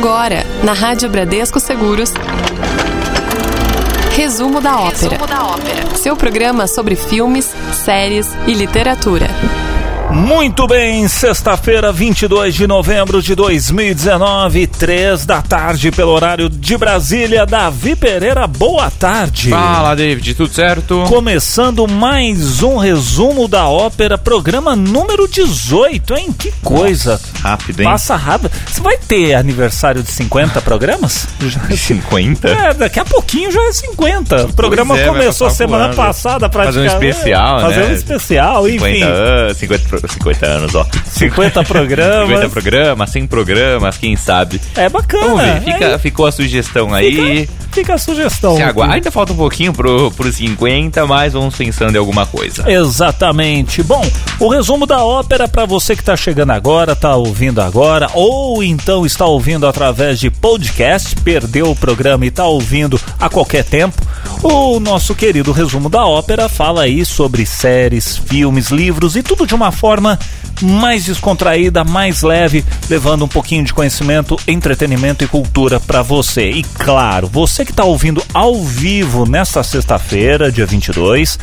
Agora, na Rádio Bradesco Seguros. Resumo da ópera. Resumo da ópera. Seu programa sobre filmes, séries e literatura. Muito bem, sexta-feira, 22 de novembro de 2019, três da tarde, pelo horário de Brasília. Davi Pereira, boa tarde. Fala, David, tudo certo? Começando mais um resumo da ópera, programa número 18, hein? Que coisa. Nossa, rápido, hein? Passa rápido. Você vai ter aniversário de 50 programas? 50? É, daqui a pouquinho já é 50. O programa é, começou semana passada Fazer um praticamente. especial, Fazer né? um especial, 50 enfim. anos, 50, pro- 50 anos, ó. 50 programas. 50 programas, 100 programas, quem sabe. É bacana. Vamos ver, fica, é, ficou a sugestão aí. fica, fica a sugestão. Se ainda falta um pouquinho pro, pro 50, mas vamos pensando em alguma coisa. Exatamente. Bom, o resumo da ópera para você que está chegando agora, está ouvindo agora, ou então está ouvindo através de podcast, perdeu o programa e está ouvindo a qualquer tempo. O nosso querido resumo da ópera fala aí sobre séries, filmes, livros e tudo de uma forma mais descontraída, mais leve, levando um pouquinho de conhecimento, entretenimento e cultura para você. E claro, você que está ouvindo ao vivo nesta sexta-feira, dia 22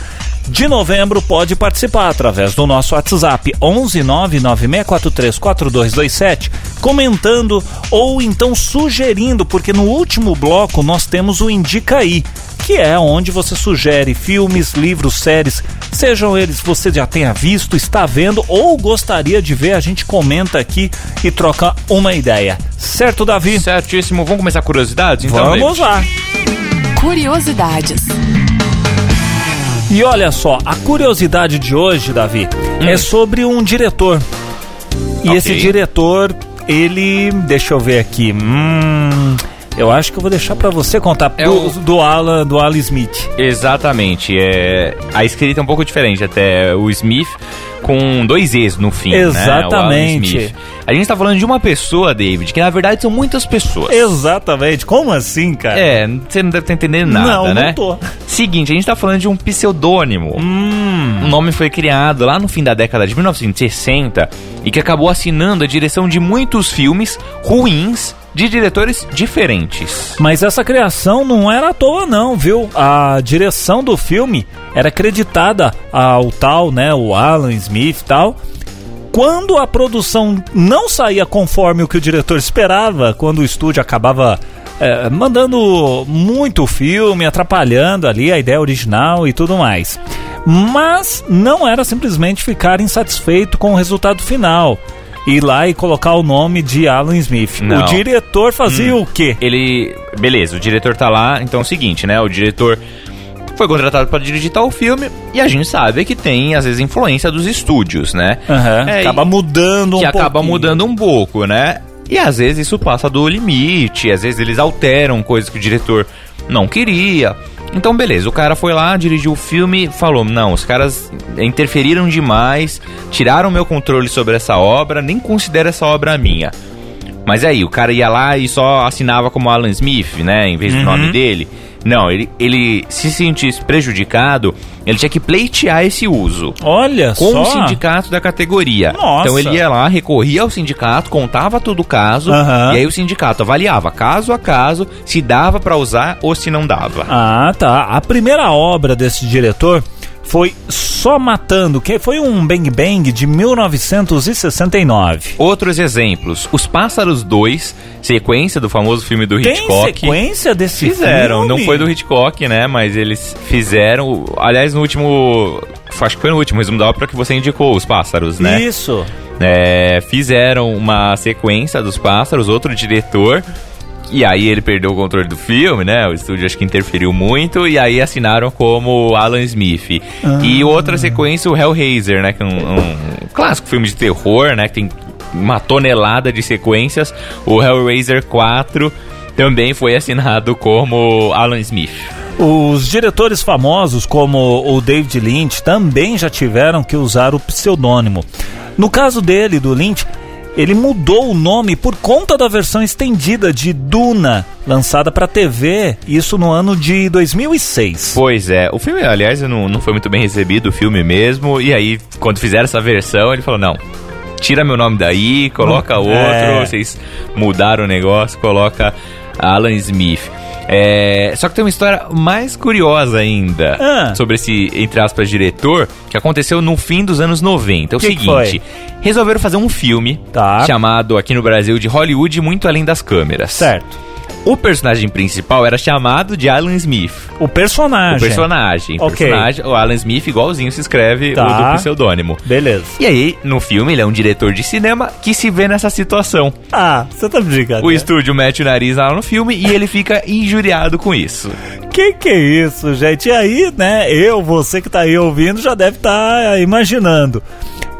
de novembro, pode participar através do nosso WhatsApp 11 996434227, comentando ou então sugerindo, porque no último bloco nós temos o Indica aí que é onde você sugere filmes, livros, séries, sejam eles você já tenha visto, está vendo ou gostaria de ver, a gente comenta aqui e troca uma ideia. Certo, Davi? Certíssimo, vamos começar curiosidades? Então, Vamos David? lá. Curiosidades. E olha só, a curiosidade de hoje, Davi, é sobre um diretor. E Ok. esse diretor, ele. Deixa eu ver aqui. Hum. Eu acho que eu vou deixar pra você contar É do, o- do Alan, do Alan Smith. Exatamente. É, a escrita é um pouco diferente, até o Smith com dois E's no fim. Né? Exatamente. Smith. A gente tá falando de uma pessoa, David, que na verdade são muitas pessoas. Exatamente. Como assim, cara? É, você não deve estar entendendo nada, Não, não né? tô. Seguinte, a gente tá falando de um pseudônimo. Hum. O nome foi criado lá no fim da década de 1960 e que acabou assinando a direção de muitos filmes ruins de diretores diferentes. Mas essa criação não era à toa, não, viu? A direção do filme era acreditada ao tal, né? O Alan Smith tal. Quando a produção não saía conforme o que o diretor esperava, quando o estúdio acabava é, mandando muito filme, atrapalhando ali a ideia original e tudo mais. Mas não era simplesmente ficar insatisfeito com o resultado final. Ir lá e colocar o nome de Alan Smith. Não. O diretor fazia o quê? Ele, beleza, o diretor tá lá, então é o seguinte, né? O diretor foi contratado para dirigir tal filme e a gente sabe que tem às vezes influência dos estúdios, né? Aham, É, acaba mudando um que acaba pouquinho. mudando um pouco, né? E às vezes isso passa do limite, às vezes eles alteram coisas que o diretor não queria. Então, beleza, o cara foi lá, dirigiu o filme, falou: Não, os caras interferiram demais, tiraram meu controle sobre essa obra, nem considero essa obra minha. Mas aí, o cara ia lá e só assinava como Alan Smith, né? Em vez do nome dele. Não, ele, ele se sentisse prejudicado, ele tinha que pleitear esse uso Olha com só. o sindicato da categoria. Nossa. Então ele ia lá, recorria ao sindicato, contava todo o caso, Aham. e aí o sindicato avaliava caso a caso se dava pra usar ou se não dava. Ah, tá. A primeira obra desse diretor foi Só Matando, que foi um Bang Bang de 1969. Outros exemplos: Os Pássaros 2, sequência do famoso filme do Tem Hitchcock. sequência desse Fizeram, filme? não foi do Hitchcock, né? Mas eles fizeram. Aliás, no último. Acho que foi no último resumo da ópera que você indicou, Os Pássaros, né? Isso. É, fizeram uma sequência dos pássaros, outro diretor. E aí ele perdeu o controle do filme, né? O estúdio acho que interferiu muito. E aí assinaram como Alan Smith. E outra sequência, o Hellraiser, né? Que é um, um clássico filme de terror, né? Que tem uma tonelada de sequências. O Hellraiser 4 também foi assinado como Alan Smith. Os diretores famosos, como o David Lynch, também já tiveram que usar o pseudônimo. No caso dele, do Lynch, ele mudou o nome por conta da versão estendida de Duna, lançada para TV, isso no ano de 2006. Pois é, o filme, aliás, não, não foi muito bem recebido, o filme mesmo. E aí, quando fizeram essa versão, ele falou: não, tira meu nome daí, coloca outro, É. vocês mudaram o negócio, coloca Alan Smith. É, só que tem uma história mais curiosa ainda Ah. sobre esse, entre aspas, diretor, que aconteceu no fim dos anos 90. É o Que que seguinte, resolveram fazer um filme Tá. chamado aqui no Brasil de Hollywood Muito Além das Câmeras. Certo. O personagem principal era chamado de Alan Smith. O personagem. O personagem. O Ok. personagem, o Alan Smith, igualzinho se escreve Tá. o do pseudônimo. Beleza. E aí, no filme, ele é um diretor de cinema que se vê nessa situação. Ah, você tá brincando. O estúdio mete o nariz lá no filme e ele fica injuriado com isso. Que que é isso, gente? E aí, né, eu, você que tá aí ouvindo, já deve estar imaginando.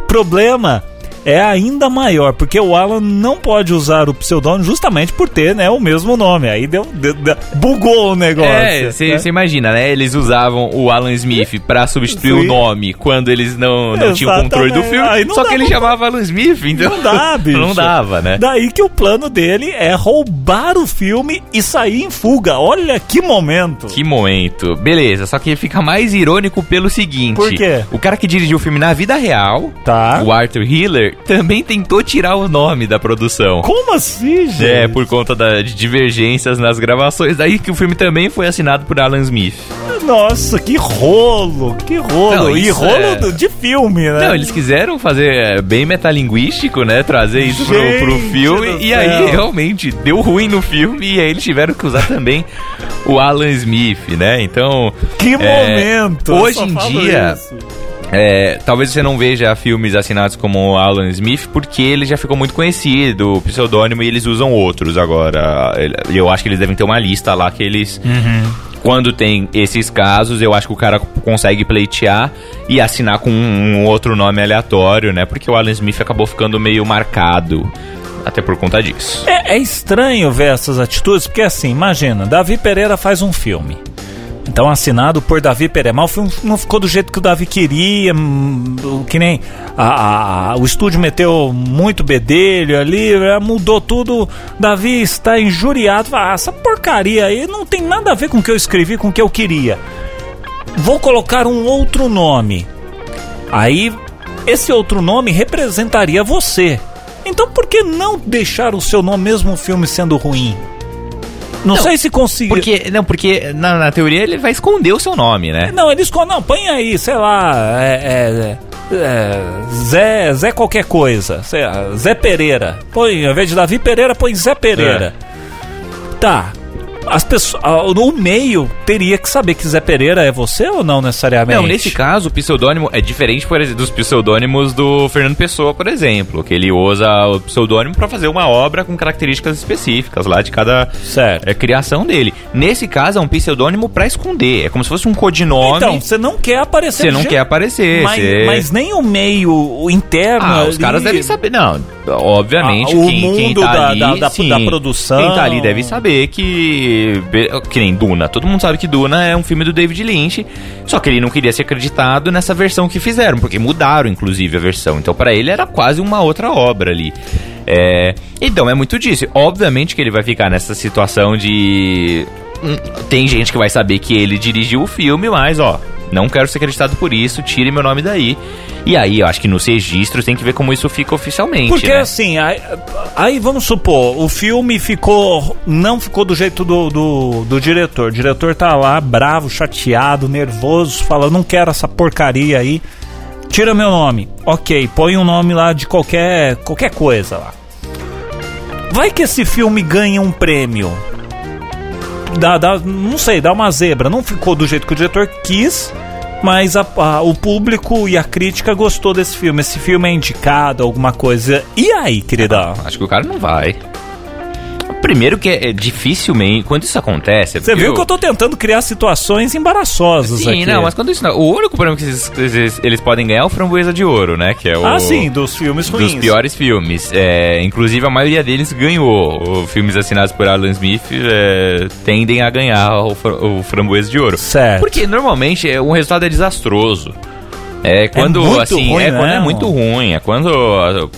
Problema é ainda maior, porque o Alan não pode usar o pseudônimo justamente por ter, né, o mesmo nome. Aí deu, deu- deu- bugou o negócio. É, né? você imagina, né? Eles usavam o Alan Smith pra substituir Sim. o nome quando eles não, não tinham controle do filme. Só que ele pra- chamava Alan Smith, então. Não dá, bicho. não dava, né? Daí que o plano dele é roubar o filme e sair em fuga. Olha que momento. Que momento. Beleza, só que fica mais irônico pelo seguinte: Por quê? O cara que dirigiu o filme na vida real, Tá. o Arthur Hiller, também tentou tirar o nome da produção. Como assim, gente? É, por conta da, de divergências nas gravações. Daí que o filme também foi assinado por Alan Smith. Nossa, que rolo, que rolo. Não, e rolo é- de filme, né? Não, eles quiseram fazer é, bem metalinguístico, né? Trazer isso pro, pro filme. E céu. aí, realmente, deu ruim no filme. E aí eles tiveram que usar também o Alan Smith, né? Então. Que é, momento! Hoje em dia, isso. É, talvez você não veja filmes assinados como Alan Smith, porque ele já ficou muito conhecido, o pseudônimo, e eles usam outros agora. Eu acho que eles devem ter uma lista lá que eles. Quando tem esses casos, eu acho que o cara consegue pleitear e assinar com um, um outro nome aleatório, né? Porque o Alan Smith acabou ficando meio marcado. Até por conta disso. É, é estranho ver essas atitudes, porque assim, imagina, Davi Pereira faz um filme. Então, assinado por Davi filme não ficou do jeito que o Davi queria, hum, que nem a- a- o estúdio meteu muito bedelho ali, eh, mudou tudo. Davi está injuriado. Ah, essa porcaria aí não tem nada a ver com o que eu escrevi, com o que eu queria. Vou colocar um outro nome. Aí, esse outro nome representaria você. Então, por que não deixar o seu nome, mesmo o filme sendo ruim? Não, sei se conseguiu. Porque, não, porque na, na teoria ele vai esconder o seu nome, né? Não, eles con- não, põe aí, sei lá, é, é, é, Zé, Zé qualquer coisa, sei lá, Zé Pereira. Põe, ao invés de Davi Pereira, põe Zé Pereira. Tá. As pessoas, o meio teria que saber que Zé Pereira é você ou não necessariamente? Não, nesse caso, o pseudônimo é diferente por exemplo, dos pseudônimos do Fernando Pessoa, por exemplo, que ele usa o pseudônimo para fazer uma obra com características específicas lá de cada Certo. é, criação dele. Nesse caso, é um pseudônimo para esconder, é como se fosse um codinome. Então, você não quer aparecer você não quer aparecer. Mas, você- mas nem o meio o interno. Ah, os ali- caras devem saber. Não, obviamente, Ah, o quem, quem tá da- ali, da- da- sim, da produção. Quem tá ali deve saber que. Que nem Duna. Todo mundo sabe que Duna é um filme do David Lynch. Só que ele não queria ser acreditado nessa versão que fizeram, porque mudaram, inclusive, a versão. Então, pra ele era quase uma outra obra ali. É, então, é muito disso. Obviamente que ele vai ficar nessa situação de. hum, Tem gente que vai saber que ele dirigiu o filme, mas, ó, não quero ser acreditado por isso, tire meu nome daí. E aí, eu acho que nos registros tem que ver como isso fica oficialmente. Porque né? assim, aí, aí vamos supor, o filme ficou. Não ficou do jeito do, do, do diretor. O diretor tá lá, bravo, chateado, nervoso, fala, não quero essa porcaria aí. Tira meu nome. Ok, põe um nome lá de qualquer, qualquer coisa lá. Vai que esse filme ganha um prêmio. Dá, dá, não sei, dá uma zebra. Não ficou do jeito que o diretor quis, mas a- a- o público e a crítica gostou desse filme. Esse filme é indicado, alguma coisa. E aí, querida? Acho que o cara não vai. Primeiro que é, é dificilmente. Quando isso acontece. é Você viu que eu tô tentando criar situações embaraçosas Sim, aqui. não, mas quando isso não. O único prêmio que eles, eles, eles podem ganhar é o Framboesa de Ouro, né? Que é o. Ah, sim, dos filmes ruins. Dos piores filmes. É, inclusive, a maioria deles ganhou. Os filmes assinados por Alan Smith é, tendem a ganhar o, o Framboesa de Ouro. Certo. Porque normalmente é, o resultado é desastroso. É quando, muito assim, ruim, é quando né? é muito ruim. É quando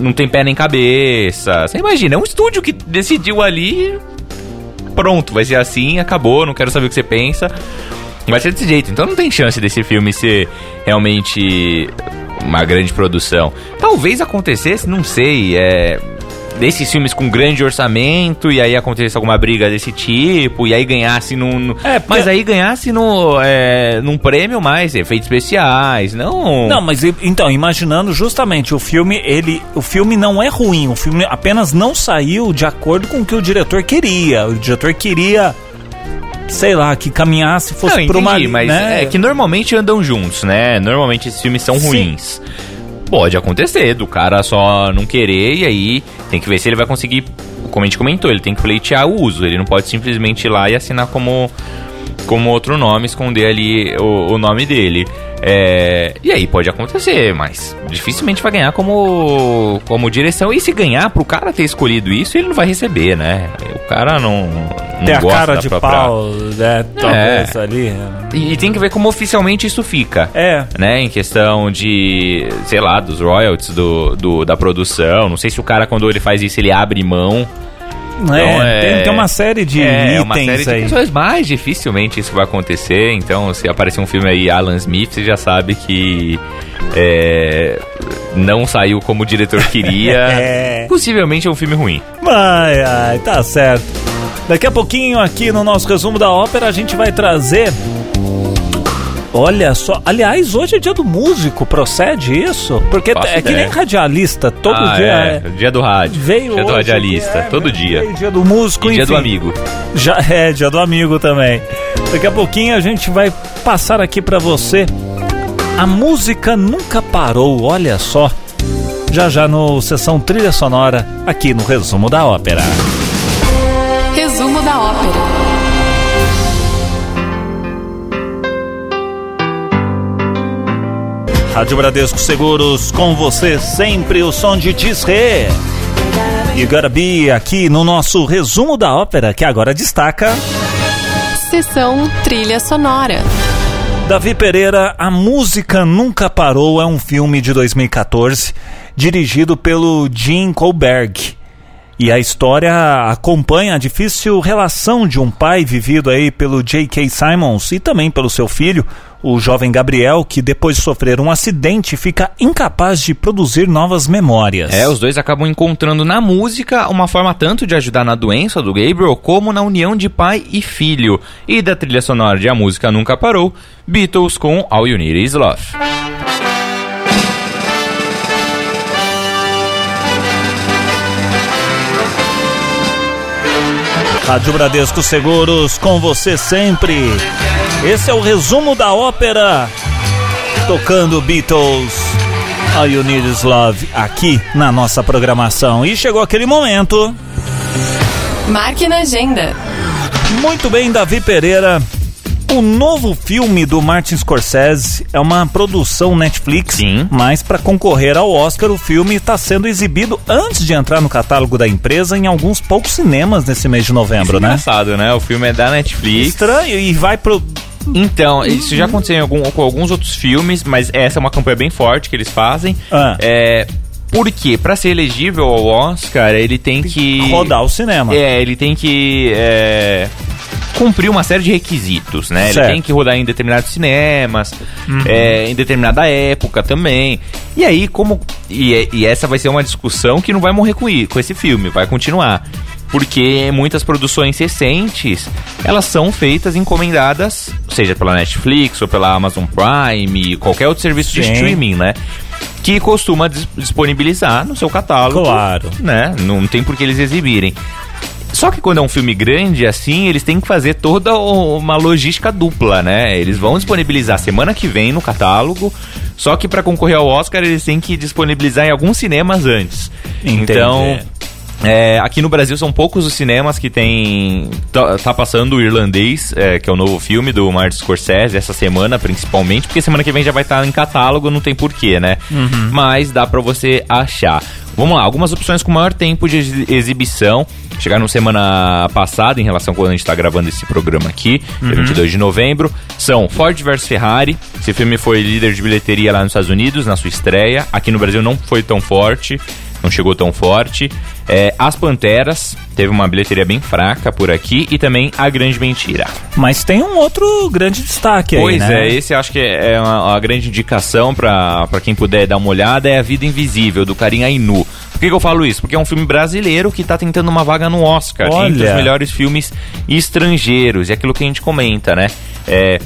não tem pé nem cabeça. Você imagina, é um estúdio que decidiu ali. Pronto, vai ser assim, acabou, não quero saber o que você pensa. Vai ser desse jeito. Então não tem chance desse filme ser realmente uma grande produção. Talvez acontecesse, não sei, é desses filmes com grande orçamento e aí acontecesse alguma briga desse tipo e aí ganhasse num, no, é, mas aí ganhasse no é, num prêmio mais efeitos especiais não não mas então imaginando justamente o filme ele o filme não é ruim o filme apenas não saiu de acordo com o que o diretor queria o diretor queria sei lá, que caminhasse, fosse não, por uma... mas né? é que normalmente andam juntos, né? Normalmente esses filmes são Sim. ruins. Pode acontecer, do cara só não querer e aí tem que ver se ele vai conseguir, como a gente comentou, ele tem que pleitear o uso, ele não pode simplesmente ir lá e assinar como, como outro nome, esconder ali o, o nome dele. É, e aí pode acontecer, mas dificilmente vai ganhar como, como direção. E se ganhar, pro cara ter escolhido isso, ele não vai receber, né? O cara não. Tem a cara de própria... pau, né? Talvez é. ali. E, e, tem que ver como oficialmente isso fica. É. Né? Em questão de, sei lá, dos royalties do, do, da produção. Não sei se o cara, quando ele faz isso, ele abre mão então, é, tem, tem, uma série de é, itens uma série de aí. Pessoas, mais dificilmente isso vai acontecer. Então, se aparecer um filme aí, Alan Smith, você já sabe que é, não saiu como o diretor queria. é. Possivelmente é um filme ruim. Ai, ai, tá certo. Daqui a pouquinho, aqui no nosso resumo da ópera, a gente vai trazer Olha só, aliás, hoje é dia do músico, procede isso? Porque Faço é ideia. que nem radialista, todo ah, dia. É, é, dia do rádio. Veio dia hoje, do radialista, é, todo dia. dia do músico, e enfim. dia do amigo. Já é, dia do amigo também. Daqui a pouquinho a gente vai passar aqui para você. A música nunca parou, olha só. Já já no sessão trilha sonora, aqui no resumo da ópera. Rádio Bradesco Seguros, com você sempre o som de Tisré. E Garabi aqui no nosso resumo da ópera, que agora destaca. Sessão Trilha Sonora. Davi Pereira, A Música Nunca Parou é um filme de 2014, dirigido pelo Jim Colberg. E a história acompanha a difícil relação de um pai vivido aí pelo J.K. Simons e também pelo seu filho, o jovem Gabriel, que depois de sofrer um acidente fica incapaz de produzir novas memórias. É, os dois acabam encontrando na música uma forma tanto de ajudar na doença do Gabriel como na união de pai e filho. E da trilha sonora de A Música Nunca Parou, Beatles com All You Need Is Love. Rádio Bradesco Seguros, com você sempre. Esse é o resumo da ópera, tocando Beatles. All You Need Is Love, aqui na nossa programação. E chegou aquele momento. Marque na agenda. Muito bem, Davi Pereira. O novo filme do Martin Scorsese é uma produção Netflix, Sim. mas para concorrer ao Oscar, o filme está sendo exibido antes de entrar no catálogo da empresa em alguns poucos cinemas nesse mês de novembro, é né? Engraçado, né? O filme é da Netflix. Estranho e vai pro então, isso já aconteceu algum, com alguns outros filmes, mas essa é uma campanha bem forte que eles fazem. Ah. É, porque para ser elegível ao Oscar, ele tem que rodar o cinema. É, ele tem que é, cumprir uma série de requisitos, né? Certo. Ele tem que rodar em determinados cinemas, uhum. é, em determinada época também. E aí, como. E, e, essa vai ser uma discussão que não vai morrer com, com esse filme, vai continuar. Porque muitas produções recentes, elas são feitas encomendadas, seja pela Netflix ou pela Amazon Prime, qualquer outro serviço Sim. de streaming, né? Que costuma disponibilizar no seu catálogo. Claro. Né? Não tem por que eles exibirem. Só que quando é um filme grande assim, eles têm que fazer toda uma logística dupla, né? Eles vão disponibilizar semana que vem no catálogo, só que para concorrer ao Oscar eles têm que disponibilizar em alguns cinemas antes. Entendi. Então, é, aqui no Brasil são poucos os cinemas que tem. Tá, tá passando o Irlandês, é, que é o novo filme do Martin Scorsese, essa semana principalmente, porque semana que vem já vai estar tá em catálogo, não tem porquê, né? Uhum. Mas dá pra você achar. Vamos lá, algumas opções com maior tempo de exibição. Chegaram semana passada, em relação a quando a gente está gravando esse programa aqui, uhum. 22 de novembro. São Ford vs Ferrari. Esse filme foi líder de bilheteria lá nos Estados Unidos, na sua estreia. Aqui no Brasil não foi tão forte. Não chegou tão forte. É, As Panteras teve uma bilheteria bem fraca por aqui e também A Grande Mentira. Mas tem um outro grande destaque pois aí, né? Pois é, esse acho que é uma, uma grande indicação para quem puder dar uma olhada, é A Vida Invisível, do Karim Ainu. Por que, que, eu falo isso? Porque é um filme brasileiro que está tentando uma vaga no Oscar, Olha. entre os melhores filmes estrangeiros, e é aquilo que a gente comenta, né? É,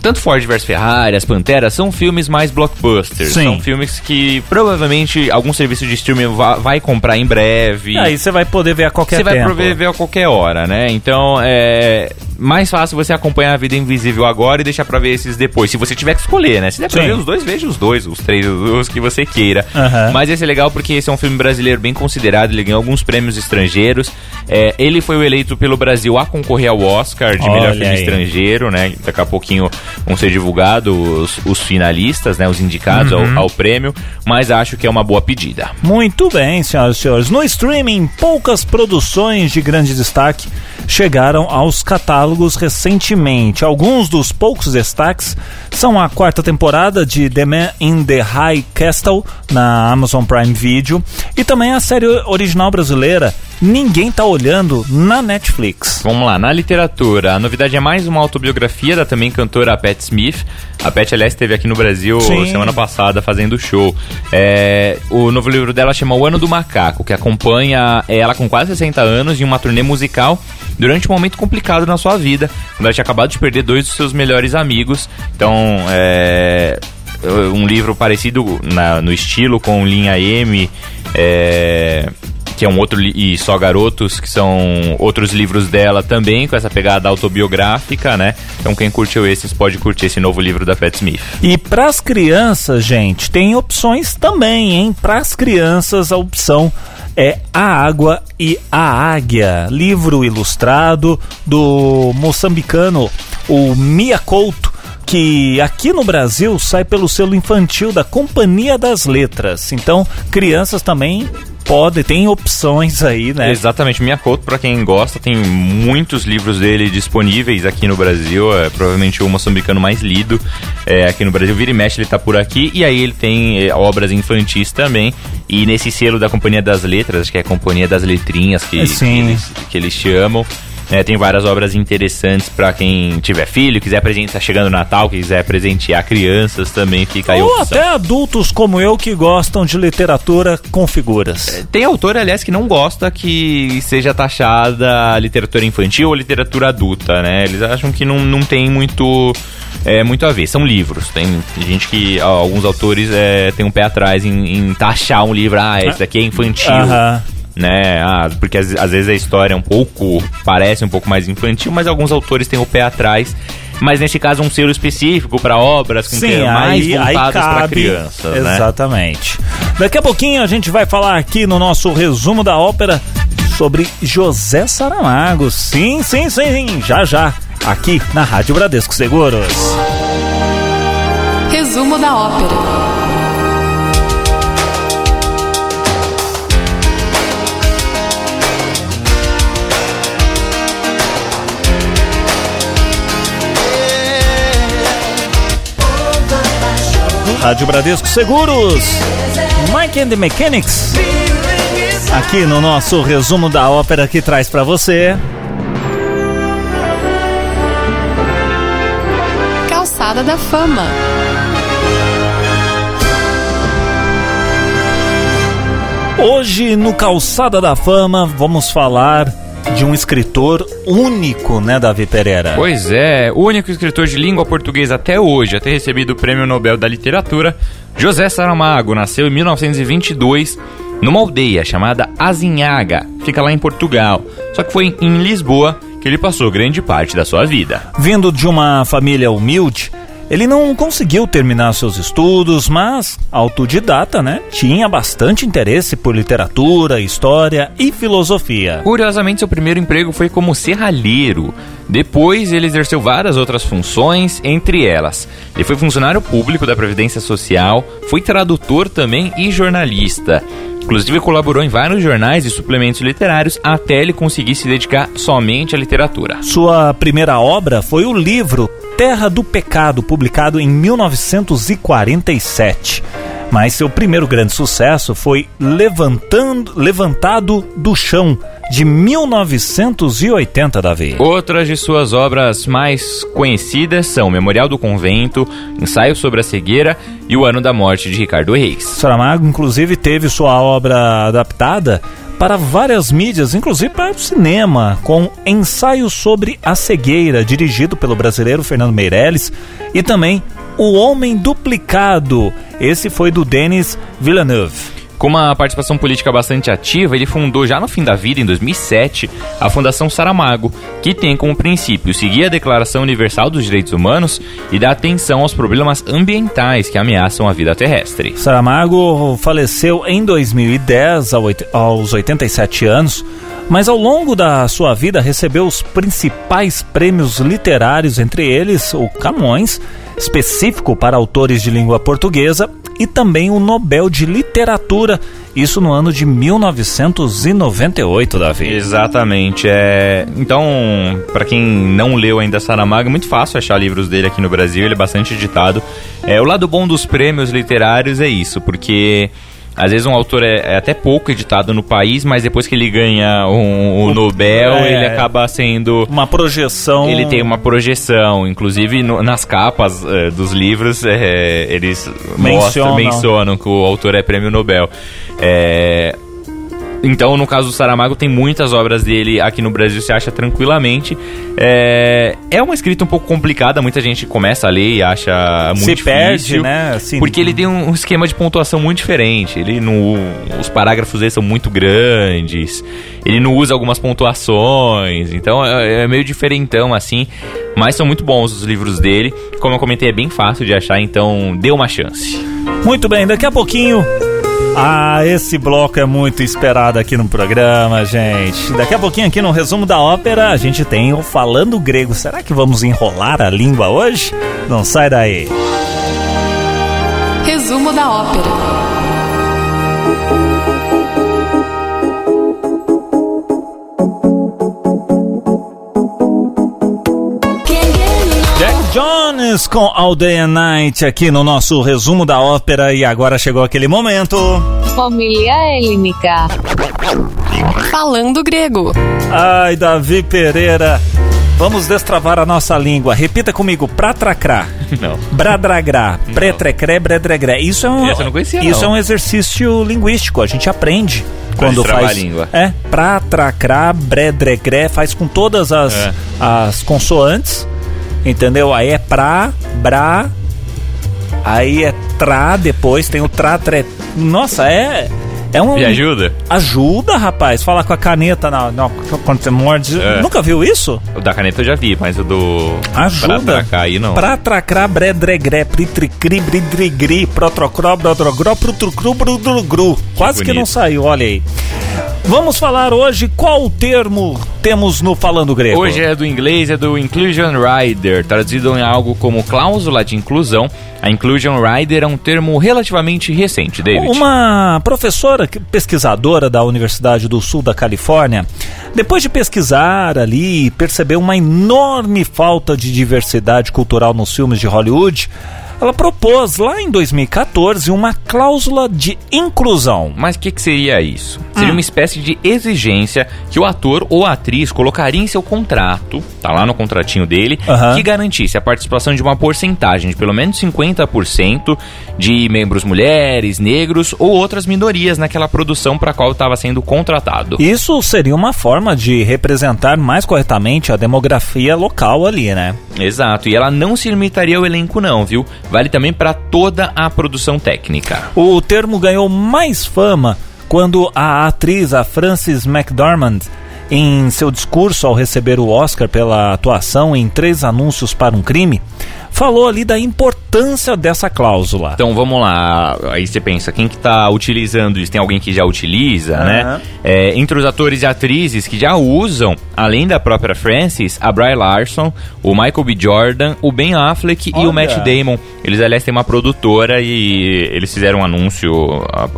tanto Ford vs Ferrari, As Panteras, são filmes mais blockbusters. Sim. São filmes que provavelmente algum serviço de streaming vai comprar em breve. Aí você vai poder ver a qualquer Você vai poder ver a qualquer hora, né? Então, é mais fácil você acompanhar a vida invisível agora e deixar pra ver esses depois. Se você tiver que escolher, né? Se der pra ver os dois, veja os dois, os três, os que você queira. Uhum. Mas esse é legal porque esse é um filme brasileiro bem considerado, ele ganhou alguns prêmios estrangeiros. É, ele foi eleito pelo Brasil a concorrer ao Oscar de Olha melhor filme aí. estrangeiro, né? Daqui a pouquinho vão ser divulgados os, os finalistas, né? Os indicados uhum. ao, ao, prêmio, mas acho que é uma boa pedida. Muito bem, senhoras e senhores. No streaming, poucas produções de grande destaque chegaram aos catálogos recentemente. Alguns dos poucos destaques são a quarta temporada de The Man in the High Castle na Amazon Prime Video e também a série original brasileira Ninguém Tá Olhando na Netflix. Vamos lá, na literatura, a novidade é mais uma autobiografia da também cantora Pat Smith. A Pat, aliás, esteve aqui no Brasil Sim. semana passada fazendo show. É, o novo livro dela chama O Ano do Macaco, que acompanha ela com quase 60 anos em uma turnê musical durante um momento complicado na sua vida, quando ela tinha acabado de perder dois dos seus melhores amigos. Então, é, um livro parecido na, no estilo com Linha M, é, que é um outro e só garotos que são outros livros dela também com essa pegada autobiográfica, né? Então quem curtiu esses pode curtir esse novo livro da Pat Smith. E para as crianças, gente, tem opções também, hein? Para as crianças a opção é A Água e a Águia, livro ilustrado do moçambicano o Mia Couto, que aqui no Brasil sai pelo selo infantil da Companhia das Letras. Então, crianças também pode, tem opções aí, né? Exatamente. Minha Couto, para quem gosta, tem muitos livros dele disponíveis aqui no Brasil. É provavelmente o moçambicano mais lido é, aqui no Brasil. Vira e mexe, ele tá por aqui. E aí ele tem é, obras infantis também. E nesse selo da Companhia das Letras, acho que é a Companhia das Letrinhas que, que, eles, que eles chamam. É, tem várias obras interessantes para quem tiver filho, quiser presentear, tá chegando o Natal, quiser presentear crianças também, fica aí Ou até adultos como eu que gostam de literatura com figuras. É, tem autor, aliás, que não gosta que seja taxada literatura infantil ou literatura adulta, né? Eles acham que não, não tem muito é, muito a ver. São livros. Tem gente que, ó, alguns autores é, tem um pé atrás em, em taxar um livro. Ah, esse daqui é infantil. Uh -huh né? Ah, porque às, às, vezes a história é um pouco, parece um pouco mais infantil, mas alguns autores têm o pé atrás. Mas neste caso um selo específico para obras com Sim, mais aí, voltadas para crianças, né? Exatamente. Daqui a pouquinho a gente vai falar aqui no nosso resumo da ópera sobre José Saramago. Sim, sim, sim, já já, aqui na Rádio Bradesco Seguros. Resumo da ópera. Rádio Bradesco Seguros, Mike and the Mechanics. Aqui no nosso resumo da ópera que traz para você. Calçada da Fama. Hoje no Calçada da Fama vamos falar de um escritor único, né, Davi Pereira? Pois é, o único escritor de língua portuguesa até hoje a ter recebido o Prêmio Nobel da Literatura, José Saramago, nasceu em 1922 numa aldeia chamada Azinhaga, fica lá em Portugal. Só que foi em Lisboa que ele passou grande parte da sua vida. Vindo de uma família humilde, ele não conseguiu terminar seus estudos, mas, autodidata, né? Tinha bastante interesse por literatura, história e filosofia. Curiosamente, seu primeiro emprego foi como serralheiro. Depois, ele exerceu várias outras funções, entre elas, ele foi funcionário público da Previdência Social, foi tradutor também e jornalista. Inclusive colaborou em vários jornais e suplementos literários até ele conseguir se dedicar somente à literatura. Sua primeira obra foi o livro Terra do Pecado, publicado em 1947. Mas seu primeiro grande sucesso foi Levantando, Levantado do Chão, de 1980, Davi. Outras de suas obras mais conhecidas são Memorial do Convento, Ensaio sobre a Cegueira e O Ano da Morte de Ricardo Reis. Saramago, inclusive, teve sua obra adaptada para várias mídias, inclusive para o cinema, com Ensaio sobre a Cegueira, dirigido pelo brasileiro Fernando Meirelles, e também O Homem Duplicado. Esse foi do Denis Villeneuve. Com uma participação política bastante ativa, ele fundou já no fim da vida, em 2007, a Fundação Saramago, que tem como princípio seguir a Declaração Universal dos Direitos Humanos e dar atenção aos problemas ambientais que ameaçam a vida terrestre. Saramago faleceu em 2010, aos 87 anos, mas ao longo da sua vida recebeu os principais prêmios literários, entre eles o Camões, específico para autores de língua portuguesa, e também o Nobel de Literatura, isso no ano de 1998, Davi. Exatamente. É... Então, para quem não leu ainda Saramago, é muito fácil achar livros dele aqui no Brasil, ele é bastante editado. É, o lado bom dos prêmios literários é isso, porque às vezes um autor é, é, até pouco editado no país, mas depois que ele ganha um, um Nobel, é, ele acaba sendo. Uma projeção. Ele tem uma projeção. Inclusive, no, nas capas é, dos livros, é, eles mencionam. Mostram, mencionam que o autor é prêmio Nobel. É, então, no caso do Saramago, tem muitas obras dele aqui no Brasil, se acha tranquilamente. É, é uma escrita um pouco complicada, muita gente começa a ler e acha muito se difícil. perde, né? Assim, porque ele tem um esquema de pontuação muito diferente. Ele não, os parágrafos dele são muito grandes, ele não usa algumas pontuações, então é, é meio diferentão assim. Mas são muito bons os livros dele. Como eu comentei, é bem fácil de achar, então dê uma chance. Muito bem, daqui a pouquinho ah, esse bloco é muito esperado aqui no programa, gente. Daqui a pouquinho aqui no resumo da ópera a gente tem o Falando Grego. Será que vamos enrolar a língua hoje? Não sai daí. Resumo da ópera. Jones com All Day and Night aqui no nosso resumo da ópera e agora chegou aquele momento. Família Helênica. Falando grego. Ai, Davi Pereira. Vamos destravar a nossa língua. Repita comigo, pratracrá. Não. Bradragrá, pretrecré, bredregré. Isso é um, Essa eu não conhecia, isso não. é um exercício linguístico. A gente aprende pra quando faz. a língua. É, pratracrá, bredregré, faz com todas as, é. as consoantes Entendeu? Aí é pra, bra, aí é tra, depois tem o tra, tre. Nossa, é. É um. Me ajuda? Ajuda, rapaz. Fala com a caneta na, na quando você morde. É. Nunca viu isso? O da caneta eu já vi, mas o do. Ajuda. Pra tracar aí não. Pra tracar, bredregré, pritricri, bridrigri, protrocró, brodrogró, prutrucru, brudrugru. Quase que não saiu, olha aí. Vamos falar hoje qual termo temos no Falando Grego. Hoje é do inglês, é do Inclusion Rider, traduzido em algo como cláusula de inclusão. A Inclusion Rider é um termo relativamente recente, David. Uma professora pesquisadora da Universidade do Sul da Califórnia, depois de pesquisar ali, percebeu uma enorme falta de diversidade cultural nos filmes de Hollywood ela propôs lá em 2014 uma cláusula de inclusão. Mas o que, que, seria isso? Seria hum. uma espécie de exigência que o ator ou a atriz colocaria em seu contrato, tá lá no contratinho dele, uhum. que garantisse a participação de uma porcentagem de pelo menos 50% de membros mulheres, negros ou outras minorias naquela produção para a qual estava sendo contratado. Isso seria uma forma de representar mais corretamente a demografia local ali, né? Exato, e ela não se limitaria ao elenco não, viu? Vale também para toda a produção técnica. O termo ganhou mais fama quando a atriz, a Frances McDormand, em seu discurso ao receber o Oscar pela atuação em três anúncios para um crime, falou ali da importância dessa cláusula. Então vamos lá, aí você pensa, quem que tá utilizando isso? Tem alguém que já utiliza, uhum. né? É, entre os atores e atrizes que já usam, além da própria Frances, a Bry Larson, o Michael B. Jordan, o Ben Affleck Olha. e o Matt Damon. Eles, aliás, têm uma produtora e eles fizeram um anúncio há,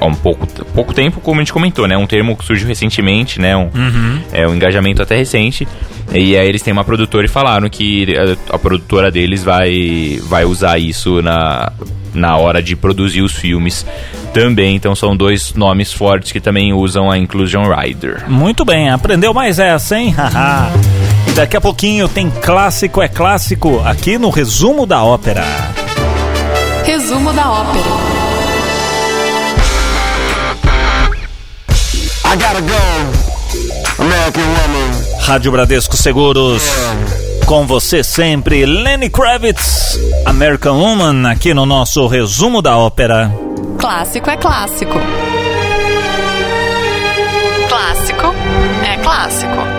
há um pouco, pouco tempo, como a gente comentou, né? Um termo que surgiu recentemente, né? Um, uhum. É um engajamento até recente. E aí eles têm uma produtora e falaram que a, a produtora deles vai, vai usar isso na na hora de produzir os filmes também. Então são dois nomes fortes que também usam a Inclusion Rider. Muito bem, aprendeu mais essa, hein? e daqui a pouquinho tem clássico é clássico aqui no resumo da ópera. Resumo da ópera. I gotta go, American Woman. Rádio Bradesco Seguros. Com você sempre, Lenny Kravitz, American Woman, aqui no nosso resumo da ópera. Clássico é clássico. Clássico é clássico.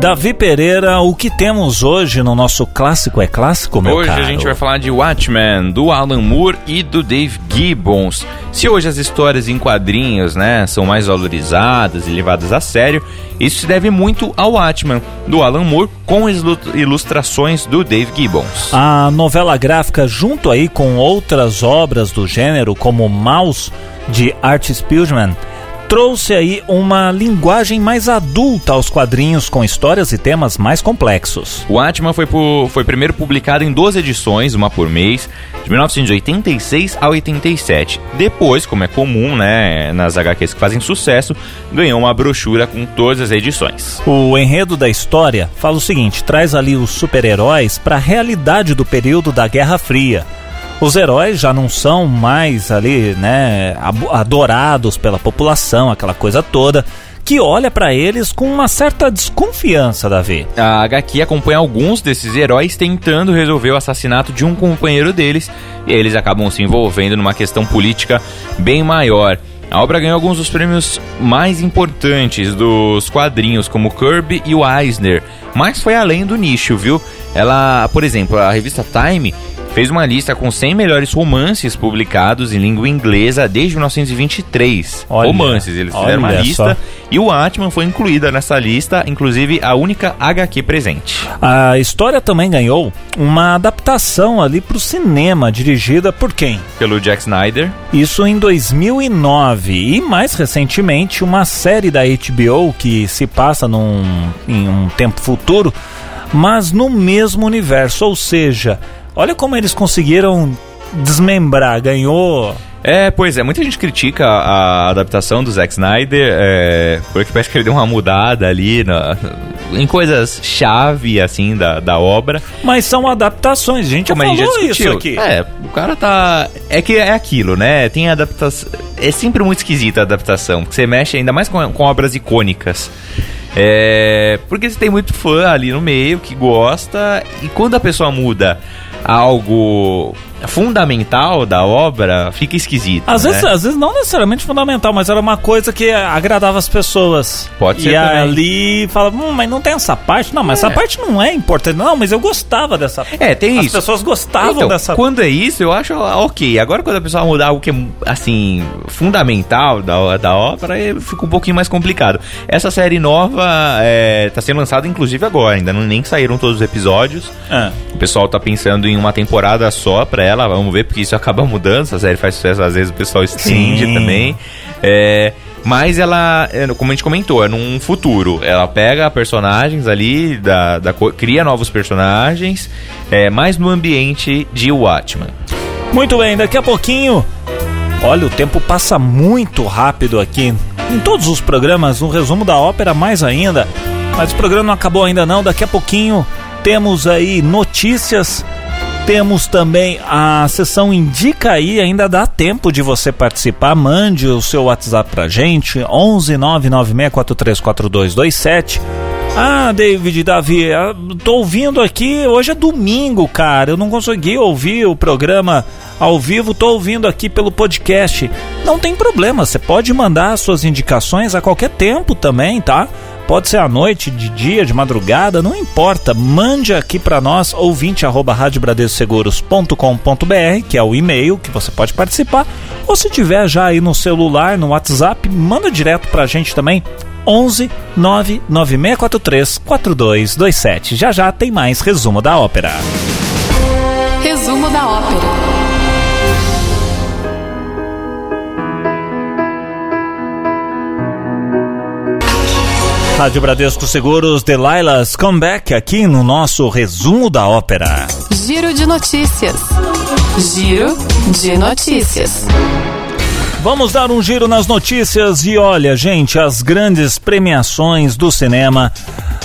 Davi Pereira, o que temos hoje no nosso clássico é clássico, meu Hoje caro? a gente vai falar de Watchmen, do Alan Moore e do Dave Gibbons. Se hoje as histórias em quadrinhos, né, são mais valorizadas e levadas a sério, isso se deve muito ao Watchmen, do Alan Moore, com ilustrações do Dave Gibbons. A novela gráfica, junto aí com outras obras do gênero, como Mouse, de Art Spiegelman, trouxe aí uma linguagem mais adulta aos quadrinhos com histórias e temas mais complexos. O Atman foi, foi primeiro publicado em duas edições, uma por mês, de 1986 a 87. Depois, como é comum, né, nas HQs que fazem sucesso, ganhou uma brochura com todas as edições. O enredo da história fala o seguinte: traz ali os super-heróis para a realidade do período da Guerra Fria os heróis já não são mais ali, né, adorados pela população, aquela coisa toda que olha para eles com uma certa desconfiança, Davi. A HQ acompanha alguns desses heróis tentando resolver o assassinato de um companheiro deles e eles acabam se envolvendo numa questão política bem maior. A obra ganhou alguns dos prêmios mais importantes dos quadrinhos, como Kirby e o Eisner, mas foi além do nicho, viu? Ela, por exemplo, a revista Time fez uma lista com 100 melhores romances publicados em língua inglesa desde 1923. Olha, romances, eles fizeram uma lista só. e o Atman foi incluída nessa lista, inclusive a única HQ presente. A história também ganhou uma adaptação ali para o cinema, dirigida por quem? Pelo Jack Snyder. Isso em 2009 e mais recentemente uma série da HBO que se passa num, em um tempo futuro, mas no mesmo universo, ou seja, Olha como eles conseguiram desmembrar, ganhou. É, pois é, muita gente critica a, adaptação do Zack Snyder, é, porque parece que ele deu uma mudada ali na, em coisas chave, assim, da, da obra. Mas são adaptações, a gente já falou já isso aqui. É, o cara tá... É que é aquilo, né? Tem adaptação... É sempre muito esquisita a adaptação, porque você mexe ainda mais com, com obras icônicas. É, porque você tem muito fã ali no meio que gosta, e quando a pessoa muda algo fundamental da obra, fica esquisito. Às, né? vezes, às vezes não necessariamente fundamental, mas era uma coisa que agradava as pessoas. Pode ser. E ali fala, hum, mas não tem essa parte. Não, mas é. essa parte não é importante. Não, mas eu gostava dessa É, tem as isso. As pessoas gostavam então, dessa Quando é isso, eu acho ok. Agora, quando a pessoa mudar algo que é, assim, fundamental da, da obra, fica um pouquinho mais complicado. Essa série nova é, tá sendo lançada, inclusive, agora. Ainda não, nem saíram todos os episódios. É. O pessoal tá pensando em uma temporada só pra ela, vamos ver, porque isso acaba mudando. Se a série faz sucesso, às vezes o pessoal estende Sim. também. É, mas ela, é, como a gente comentou, é num futuro. Ela pega personagens ali, da, da cria novos personagens, é, mais no ambiente de Watchmen. Muito bem, daqui a pouquinho. Olha, o tempo passa muito rápido aqui. Em todos os programas, um resumo da ópera mais ainda. Mas o programa não acabou ainda não. Daqui a pouquinho temos aí notícias temos também a sessão Indica aí, ainda dá tempo de você participar. Mande o seu WhatsApp pra gente, 11 996434227. Ah, David, Davi, ah, tô ouvindo aqui, hoje é domingo, cara. Eu não consegui ouvir o programa ao vivo, tô ouvindo aqui pelo podcast. Não tem problema, você pode mandar suas indicações a qualquer tempo também, tá? Pode ser à noite, de dia, de madrugada, não importa. Mande aqui para nós, ouvinte arroba que é o e-mail que você pode participar. Ou se tiver já aí no celular, no WhatsApp, manda direto para a gente também. 11 99643 4227. Já já tem mais resumo da ópera. Resumo da ópera. Rádio Bradesco Seguros, Delilah's Comeback aqui no nosso resumo da ópera. Giro de notícias. Giro de notícias. Vamos dar um giro nas notícias e olha, gente, as grandes premiações do cinema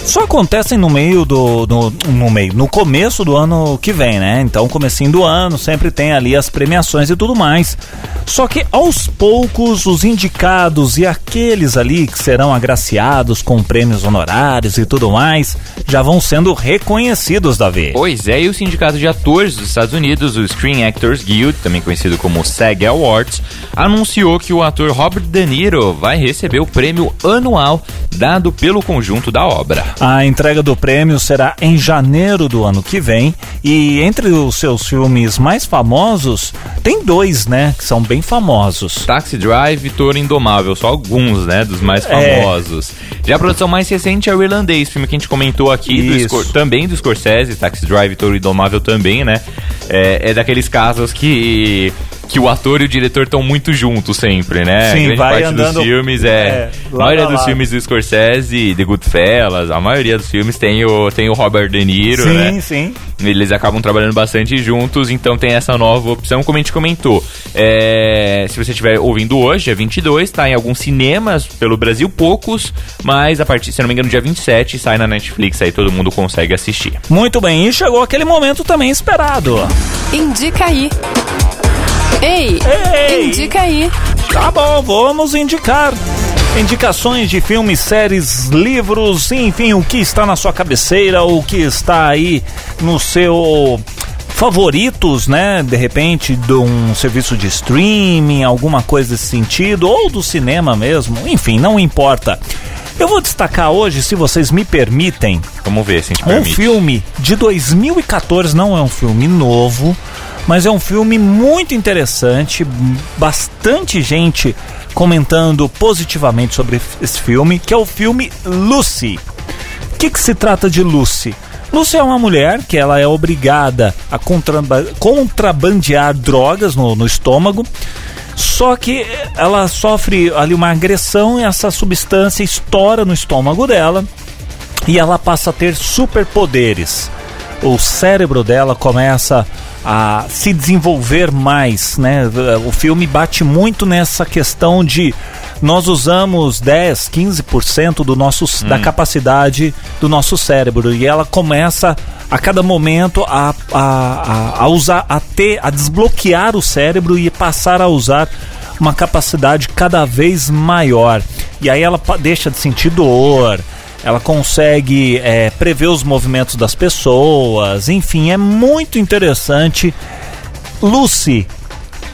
só acontecem no meio do, no meio no começo do ano que vem, né? Então, comecinho do ano sempre tem ali as premiações e tudo mais. Só que aos poucos os indicados e aqueles ali que serão agraciados com prêmios honorários e tudo mais já vão sendo reconhecidos, Davi. Pois é, e o Sindicato de Atores dos Estados Unidos, o Screen Actors Guild, também conhecido como SAG Awards, anunciou que o ator Robert De Niro vai receber o prêmio anual dado pelo conjunto da obra. A entrega do prêmio será em janeiro do ano que vem e entre os seus filmes mais famosos tem dois, né, que são bem famosos. Taxi Drive e Toro Indomável, só alguns, né, dos mais É. famosos. Já a produção mais recente é o Irlandês, filme que a gente comentou aqui, do também do Scorsese, Taxi Drive e Toro Indomável também, né? É, é daqueles casos que que o ator e o diretor estão muito juntos sempre, né? Sim, Grande vai parte andando- dos filmes é, é, a maioria a dos filmes do Scorsese, The Goodfellas, a maioria dos filmes tem o tem o Robert De Niro, sim, né? sim. Eles acabam trabalhando bastante juntos, então tem essa nova opção, como a gente comentou. É, se você estiver ouvindo hoje, é 22, tá em alguns cinemas pelo Brasil, poucos, mas a partir, se não me engano, dia 27 sai na Netflix, aí todo mundo consegue assistir. Muito bem, e chegou aquele momento também esperado. Indica aí. Ei, Ei! indica aí. Tá bom, vamos indicar. Indicações de filmes, séries, livros, enfim, o que está na sua cabeceira, o que está aí no seu favoritos, né? De repente, de um serviço de streaming, alguma coisa desse sentido, ou do cinema mesmo, enfim, não importa. Eu vou destacar hoje, se vocês me permitem, Vamos ver se a gente um permite. filme de 2014, não é um filme novo, mas é um filme muito interessante, bastante gente comentando positivamente sobre esse filme, que é o filme Lucy. O que, que se trata de Lucy? Lucy é uma mulher que ela é obrigada a contraba- contrabandear drogas no, no estômago, só que ela sofre ali uma agressão e essa substância estoura no estômago dela e ela passa a ter superpoderes. O cérebro dela começa a se desenvolver mais, né? O filme bate muito nessa questão de nós usamos 10, 15% do nosso, da capacidade do nosso cérebro e ela começa a cada momento a, a, a, usar, a ter, a desbloquear o cérebro e passar a usar uma capacidade cada vez maior. E aí ela deixa de sentir dor, ela consegue é, prever os movimentos das pessoas, enfim, é muito interessante. Lucy,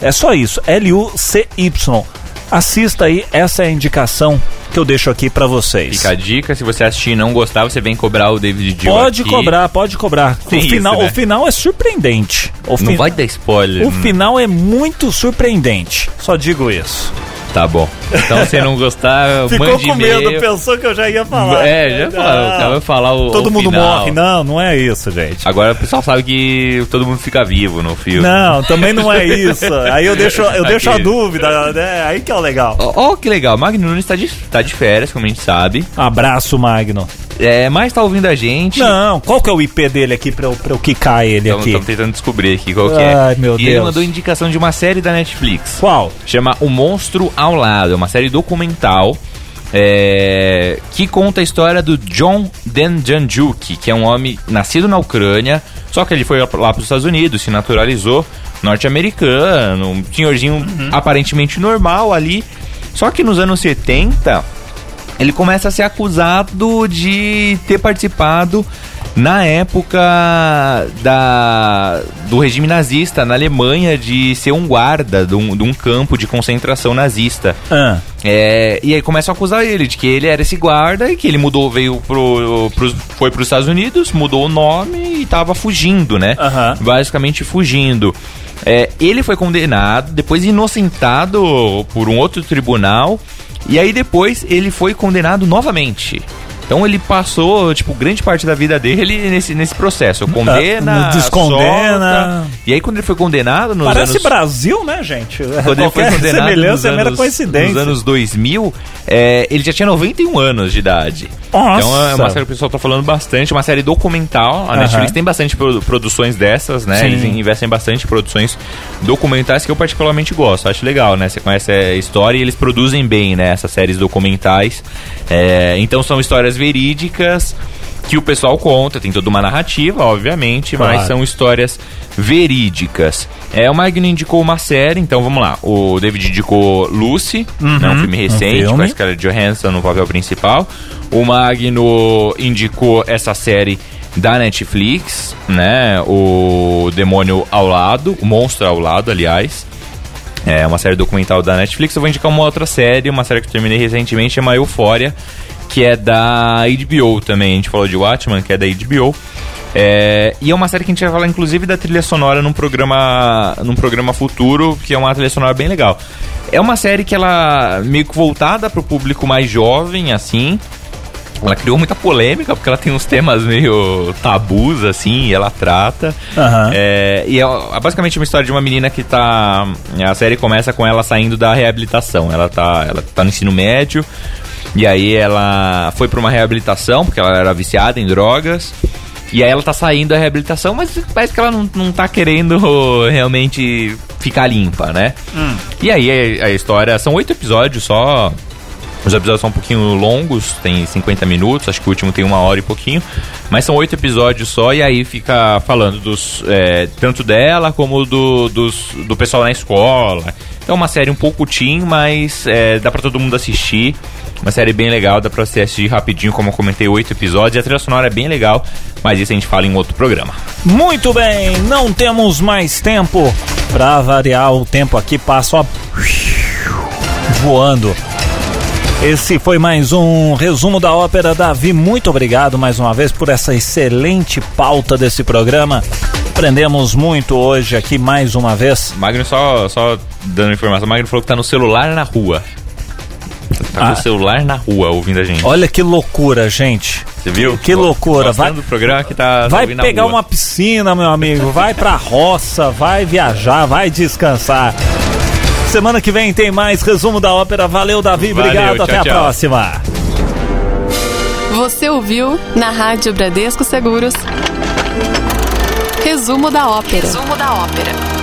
é só isso, L-U-C-Y. Assista aí, essa é a indicação que eu deixo aqui pra vocês. Fica a dica, se você assistir e não gostar, você vem cobrar o David Dio Pode aqui. cobrar, pode cobrar. O isso, final, né? o final é surpreendente. O, Não fi- vai dar spoiler. o hum, final é muito surpreendente. Só digo isso. Tá bom. Então, se não gostar, Ficou mande com medo, pensou que eu já ia falar. É, já cara vai falar o Todo o mundo final. morre. Não, não é isso, gente. Agora o pessoal sabe que todo mundo fica vivo no filme. Não, também não é isso. Aí eu deixo, eu deixo a dúvida, né? Aí que é o legal. Ó, ó que legal, Magno Nunes tá de, tá de férias, como a gente sabe. Abraço, Magno. É, mas tá ouvindo a gente. Não, qual que é o IP dele aqui pra eu, pra eu quicar ele aqui? Estamos tentando descobrir aqui qual que é. Ai, meu e ele Deus. mandou indicação de uma série da Netflix. Qual? Chama O Monstro ao Lado. É uma série documental é, que conta a história do John Denjanjuk, que é um homem nascido na Ucrânia, só que ele foi lá para os Estados Unidos, se naturalizou norte-americano, um senhorzinho Uhum. aparentemente normal ali. Só que nos anos 70, ele começa a ser acusado de ter participado na época da, do regime nazista na Alemanha de ser um guarda de um, de um campo de concentração nazista. Ah, É, e aí começam a acusar ele de que ele era esse guarda e que ele mudou, veio pro, pros, foi para os Estados Unidos, mudou o nome e tava fugindo, né? Basicamente fugindo. É, ele foi condenado, depois inocentado por um outro tribunal, e aí depois ele foi condenado novamente. Então ele passou, tipo, grande parte da vida dele nesse, nesse processo. Condena, Ah, descondena. solta, E aí quando ele foi condenado nos Parece anos... Brasil, né, gente? Quando ele foi condenado semelhança é mera coincidência. nos anos 2000, é, ele já tinha 91 anos de idade. Nossa. Então é uma série que o pessoal tá falando bastante, uma série documental. A. Netflix tem bastante produ- produções dessas, né? Sim. Eles investem bastante em produções documentais que eu particularmente gosto. Acho legal, né? Você conhece a história e eles produzem bem, né? Essas séries documentais. É, então são histórias verídicas que o pessoal conta, tem toda uma narrativa, obviamente, Claro. mas são histórias verídicas. É, o Magno indicou uma série, então vamos lá. O David indicou Lucy, né, um filme recente, filme. com a Scarlett Johansson no papel principal. O Magno indicou essa série da Netflix, né? O Demônio ao Lado, o Monstro ao Lado, aliás. É uma série documental da Netflix. Eu vou indicar uma outra série, uma série que eu terminei recentemente, chama Euphoria, que é da HBO também. A gente falou de Watchmen, que é da HBO. É, e é uma série que a gente vai falar, inclusive, da trilha sonora num programa, num programa futuro, que é uma trilha sonora bem legal. É uma série que ela meio que voltada para o público mais jovem, assim. Ela criou muita polêmica, porque ela tem uns temas meio tabus, assim, e ela trata. Aham. É, e é basicamente uma história de uma menina que tá. A série começa com ela saindo da reabilitação. Ela tá, ela tá no ensino médio. E aí ela foi pra uma reabilitação, porque ela era viciada em drogas. E aí ela tá saindo da reabilitação, mas parece que ela não, não tá querendo realmente ficar limpa, né? E aí a, a história. São oito episódios só. Os episódios são um pouquinho longos, tem 50 minutos, acho que o último tem uma hora e pouquinho. Mas são oito episódios só, e aí fica falando dos. é, tanto dela como do, dos, do pessoal na escola. Então é uma série um pouco teen, mas é, dá pra todo mundo assistir. Uma série bem legal, dá pra você assistir rapidinho, como eu comentei, oito episódios. E a trilha sonora é bem legal, mas isso a gente fala em outro programa. Muito bem, não temos mais tempo. Pra variar, o tempo aqui passa ó, voando. Esse foi mais um resumo da ópera Davi. Muito obrigado mais uma vez por essa excelente pauta desse programa. Aprendemos muito hoje aqui mais uma vez. Magno, só, só dando informação, Magno falou que tá no celular na rua. Tá Ah. com o celular na rua ouvindo a gente. Olha que loucura, gente. Você viu? Que loucura. Vai, do programa que tá vai pegar uma piscina, meu amigo. Vai pra roça, vai viajar, vai descansar. Semana que vem tem mais resumo da ópera. Valeu, Davi. Valeu, Obrigado. tchau, Até a tchau. próxima. Você ouviu na Rádio Bradesco Seguros. Resumo da ópera. Resumo da ópera.